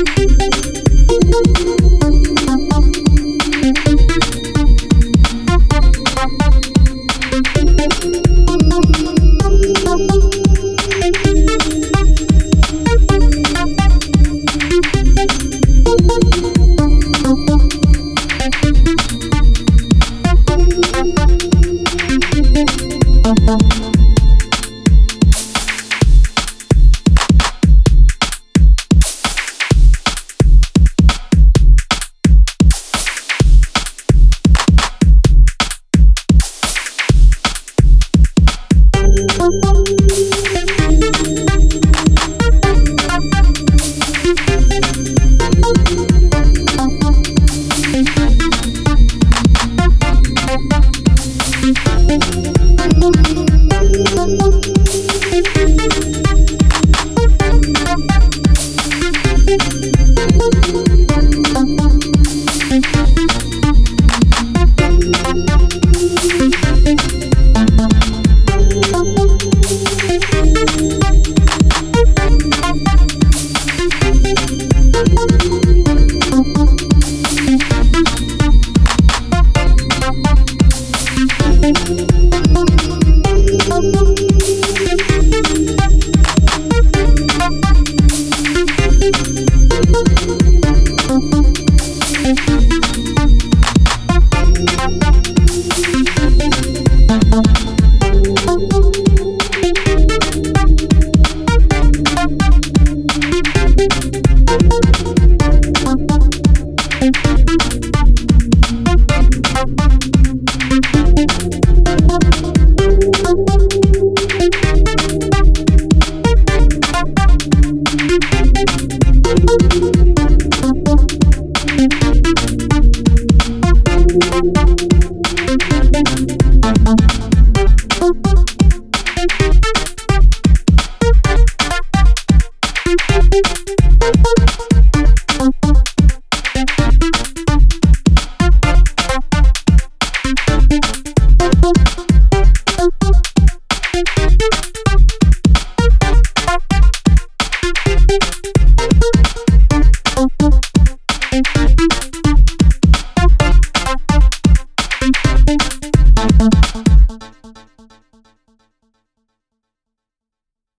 Música